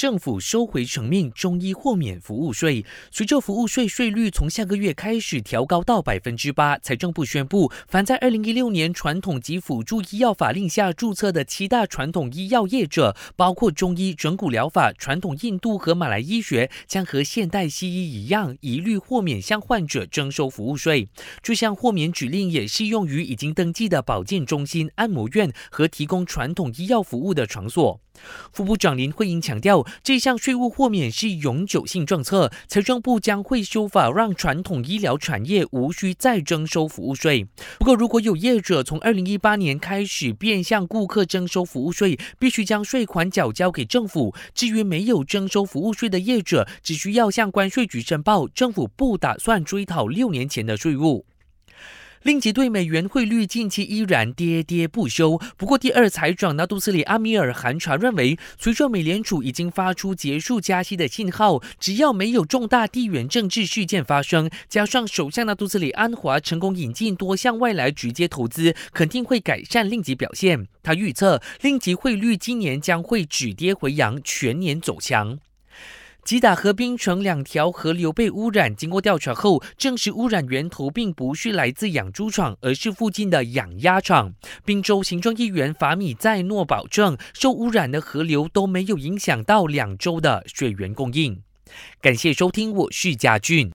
政府收回成命中医豁免服务税。随着服务税税率从下个月开始调高到百分之八，财政部宣布，凡在二零一六年传统及辅助医药法令下注册的七大传统医药业者，包括中医、整骨疗法、传统印度和马来医学，将和现代西医一样，一律豁免向患者征收服务税。这项豁免指令也适用于已经登记的保健中心、按摩院和提供传统医药服务的场所。副部长林慧英强调，这项税务豁免是永久性政策，财政部将会修法，让传统医疗产业无需再征收服务税。不过，如果有业者从二零一八年开始变向顾客征收服务税，必须将税款缴交给政府。至于没有征收服务税的业者，只需要向关税局申报，政府不打算追讨六年前的税务。令吉对美元汇率近期依然跌跌不休。不过，第二财长纳杜斯里阿米尔寒查认为，随着美联储已经发出结束加息的信号，只要没有重大地缘政治事件发生，加上首相纳杜斯里安华成功引进多项外来直接投资，肯定会改善令吉表现。他预测，令吉汇率今年将会止跌回扬，全年走强。吉打河冰城两条河流被污染，经过调查后证实，污染源头并不是来自养猪场，而是附近的养鸭场。宾州行政议员法米在诺保证，受污染的河流都没有影响到两州的水源供应。感谢收听，我是贾俊。